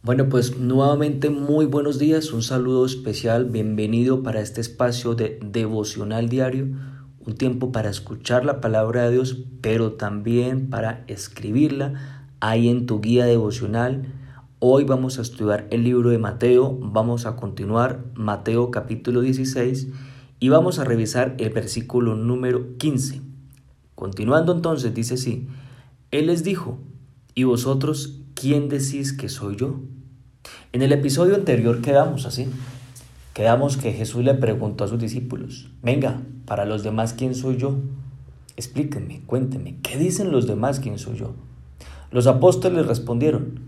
Bueno, pues nuevamente muy buenos días, un saludo especial, bienvenido para este espacio de devocional diario, un tiempo para escuchar la palabra de Dios, pero también para escribirla ahí en tu guía devocional. Hoy vamos a estudiar el libro de Mateo, vamos a continuar Mateo capítulo 16 y vamos a revisar el versículo número 15. Continuando entonces, dice así, Él les dijo, ¿y vosotros quién decís que soy yo? En el episodio anterior quedamos así. Quedamos que Jesús le preguntó a sus discípulos, venga, para los demás, ¿quién soy yo? Explíquenme, cuéntenme, ¿qué dicen los demás quién soy yo? Los apóstoles respondieron,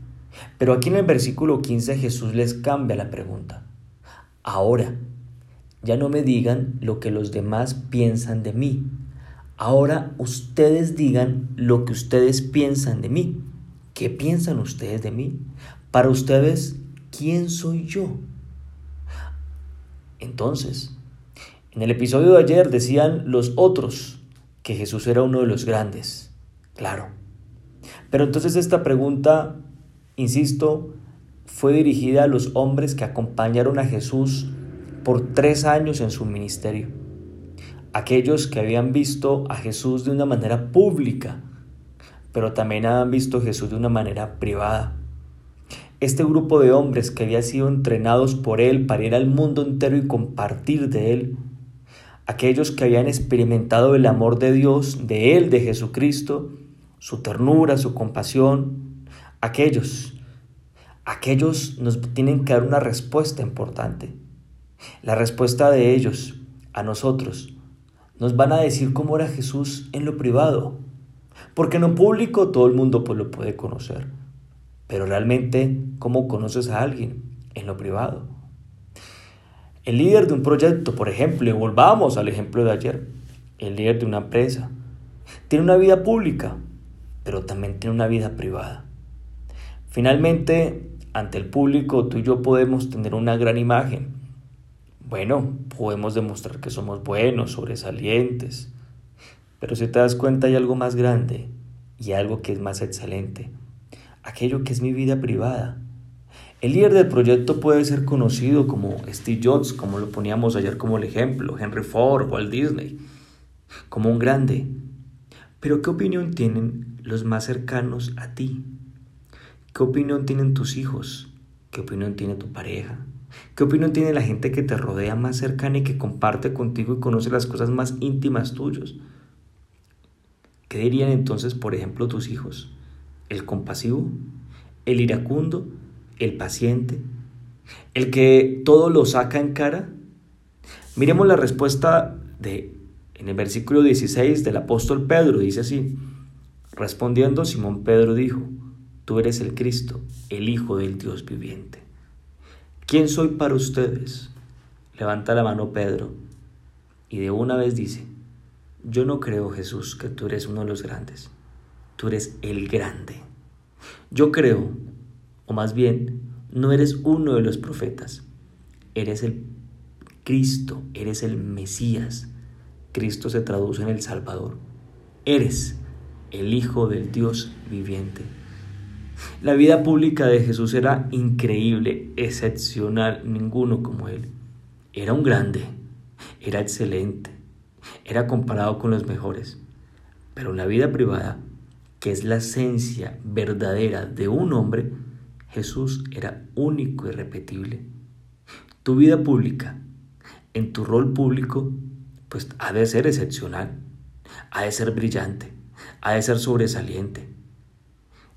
pero aquí en el versículo 15 Jesús les cambia la pregunta. Ahora, ya no me digan lo que los demás piensan de mí. Ahora ustedes digan lo que ustedes piensan de mí. ¿Qué piensan ustedes de mí? Para ustedes, ¿quién soy yo? Entonces, en el episodio de ayer decían los otros que Jesús era uno de los grandes. Claro. Pero entonces esta pregunta, insisto, fue dirigida a los hombres que acompañaron a Jesús por tres años en su ministerio. Aquellos que habían visto a Jesús de una manera pública pero también han visto Jesús de una manera privada. Este grupo de hombres que había sido entrenados por Él para ir al mundo entero y compartir de Él, aquellos que habían experimentado el amor de Dios, de Él, de Jesucristo, su ternura, su compasión, aquellos, aquellos nos tienen que dar una respuesta importante. La respuesta de ellos a nosotros nos van a decir cómo era Jesús en lo privado, porque en lo público todo el mundo pues lo puede conocer. Pero realmente, ¿cómo conoces a alguien en lo privado? El líder de un proyecto, por ejemplo, y volvamos al ejemplo de ayer, el líder de una empresa, tiene una vida pública, pero también tiene una vida privada. Finalmente, ante el público, tú y yo podemos tener una gran imagen. Bueno, podemos demostrar que somos buenos, sobresalientes, pero si te das cuenta hay algo más grande y algo que es más excelente. Aquello que es mi vida privada. El líder del proyecto puede ser conocido como Steve Jobs, como lo poníamos ayer como el ejemplo, Henry Ford, Walt Disney, como un grande. Pero ¿qué opinión tienen los más cercanos a ti? ¿Qué opinión tienen tus hijos? ¿Qué opinión tiene tu pareja? ¿Qué opinión tiene la gente que te rodea más cercana y que comparte contigo y conoce las cosas más íntimas tuyas? ¿Qué dirían entonces, por ejemplo, tus hijos? ¿El compasivo? ¿El iracundo? ¿El paciente? ¿El que todo lo saca en cara? Miremos la respuesta de en el versículo 16 del apóstol Pedro, dice así, respondiendo Simón Pedro dijo, tú eres el Cristo, el Hijo del Dios viviente. ¿Quién soy para ustedes? Levanta la mano Pedro y de una vez dice, yo no creo, Jesús, que tú eres uno de los grandes. Tú eres el grande. Yo creo, o más bien, no eres uno de los profetas. Eres el Cristo, eres el Mesías. Cristo se traduce en el Salvador. Eres el Hijo del Dios viviente. La vida pública de Jesús era increíble, excepcional, ninguno como él. Era un grande, era excelente, era comparado con los mejores. Pero en la vida privada, que es la esencia verdadera de un hombre, Jesús era único y repetible. Tu vida pública, en tu rol público, pues ha de ser excepcional, ha de ser brillante, ha de ser sobresaliente.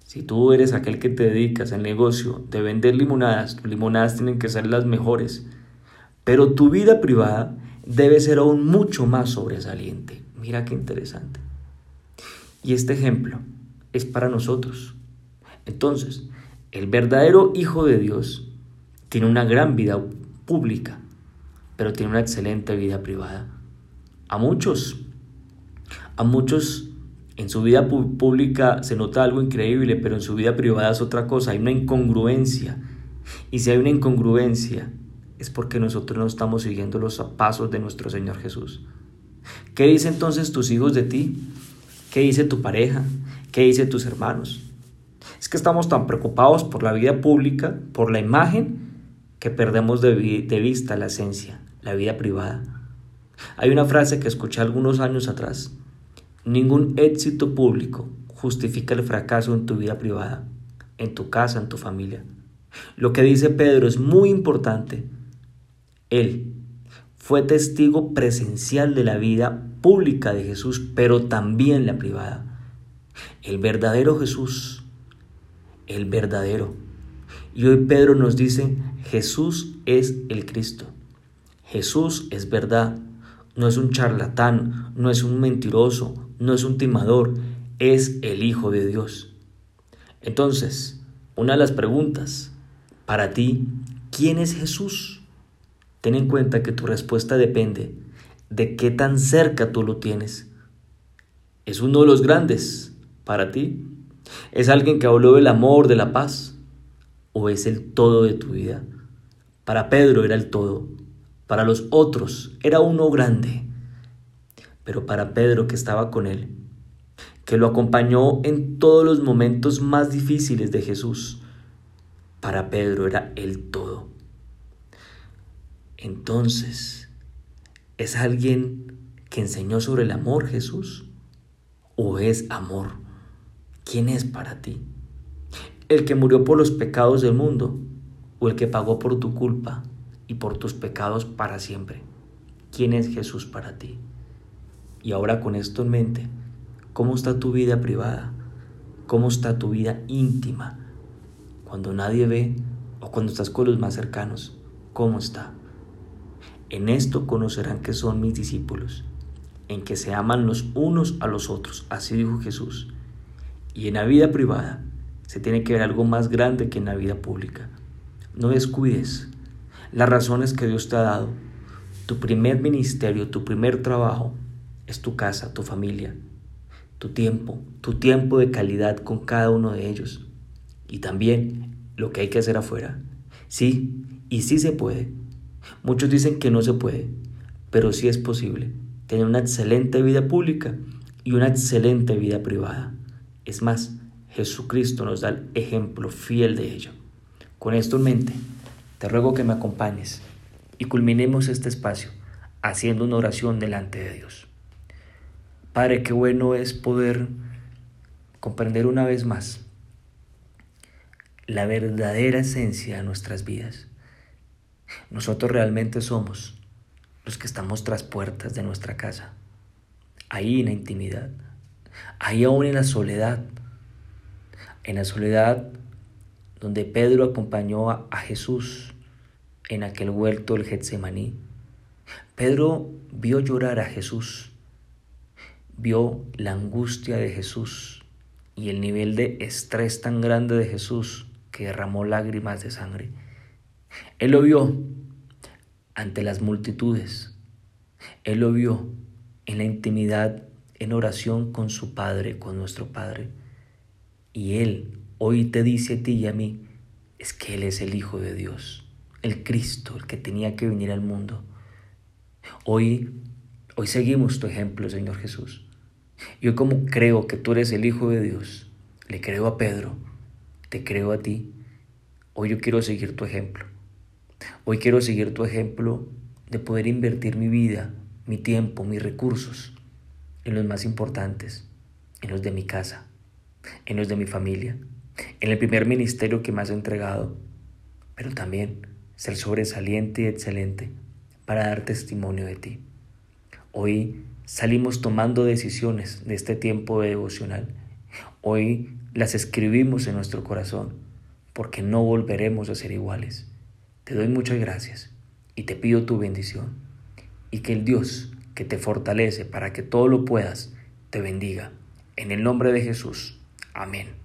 Si tú eres aquel que te dedicas al negocio de vender limonadas, tus limonadas tienen que ser las mejores. Pero tu vida privada debe ser aún mucho más sobresaliente. Mira qué interesante. Y este ejemplo es para nosotros. Entonces, el verdadero Hijo de Dios tiene una gran vida pública, pero tiene una excelente vida privada. A muchos, a muchos en su vida pública se nota algo increíble, pero en su vida privada es otra cosa, hay una incongruencia. Y si hay una incongruencia, es porque nosotros no estamos siguiendo los pasos de nuestro Señor Jesús. ¿Qué dicen entonces tus hijos de ti? ¿Qué dice tu pareja? ¿Qué dice tus hermanos? Es que estamos tan preocupados por la vida pública, por la imagen, que perdemos de, de vista la esencia, la vida privada. Hay una frase que escuché algunos años atrás. Ningún éxito público justifica el fracaso en tu vida privada, en tu casa, en tu familia. Lo que dice Pedro es muy importante. Él fue testigo presencial de la vida pública de Jesús, pero también la privada. El verdadero Jesús, el verdadero. Y hoy Pedro nos dice, Jesús es el Cristo. Jesús es verdad. No es un charlatán, no es un mentiroso, no es un timador, es el Hijo de Dios. Entonces, una de las preguntas para ti, ¿quién es Jesús? Ten en cuenta que tu respuesta depende de qué tan cerca tú lo tienes. ¿Es uno de los grandes para ti? ¿Es alguien que habló del amor, de la paz? ¿O es el todo de tu vida? Para Pedro era el todo, para los otros era uno grande, pero para Pedro que estaba con él, que lo acompañó en todos los momentos más difíciles de Jesús, para Pedro era el todo. Entonces, ¿es alguien que enseñó sobre el amor Jesús? ¿O es amor? ¿Quién es para ti? ¿El que murió por los pecados del mundo? ¿O el que pagó por tu culpa y por tus pecados para siempre? ¿Quién es Jesús para ti? Y ahora con esto en mente, ¿cómo está tu vida privada? ¿Cómo está tu vida íntima? cuando nadie ve o cuando estás con los más cercanos, ¿cómo está? En esto conocerán que son mis discípulos, en que se aman los unos a los otros, así dijo Jesús. Y en la vida privada se tiene que ver algo más grande que en la vida pública. No descuides las razones que Dios te ha dado. Tu primer ministerio, tu primer trabajo es tu casa, tu familia, tu tiempo, tu tiempo de calidad con cada uno de ellos y también lo que hay que hacer afuera. Sí, y sí se puede. Muchos dicen que no se puede, pero sí es posible tener una excelente vida pública y una excelente vida privada. Es más, Jesucristo nos da el ejemplo fiel de ello. Con esto en mente, te ruego que me acompañes y culminemos este espacio haciendo una oración delante de Dios. Padre, qué bueno es poder comprender una vez más la verdadera esencia de nuestras vidas. Nosotros realmente somos los que estamos tras puertas de nuestra casa, ahí en la intimidad, ahí aún en la soledad, en la soledad donde Pedro acompañó a, Jesús en aquel huerto del Getsemaní. Pedro vio llorar a Jesús, vio la angustia de Jesús y el nivel de estrés tan grande de Jesús que derramó lágrimas de sangre. Él lo vio ante las multitudes. Él lo vio en la intimidad, en oración con su Padre, con nuestro Padre. Y Él hoy te dice a ti y a mí, es que Él es el Hijo de Dios, el Cristo, el que tenía que venir al mundo. Hoy, hoy seguimos tu ejemplo, Señor Jesús. Yo como creo que tú eres el Hijo de Dios, le creo a Pedro, te creo a ti. Hoy yo quiero seguir tu ejemplo. Hoy quiero seguir tu ejemplo de poder invertir mi vida, mi tiempo, mis recursos en los más importantes, en los de mi casa, en los de mi familia, en el primer ministerio que me has entregado, pero también ser sobresaliente y excelente para dar testimonio de ti. Hoy salimos tomando decisiones de este tiempo devocional. Hoy las escribimos en nuestro corazón, porque no volveremos a ser iguales. Te doy muchas gracias y te pido tu bendición, y que el Dios que te fortalece para que todo lo puedas, te bendiga. En el nombre de Jesús. Amén.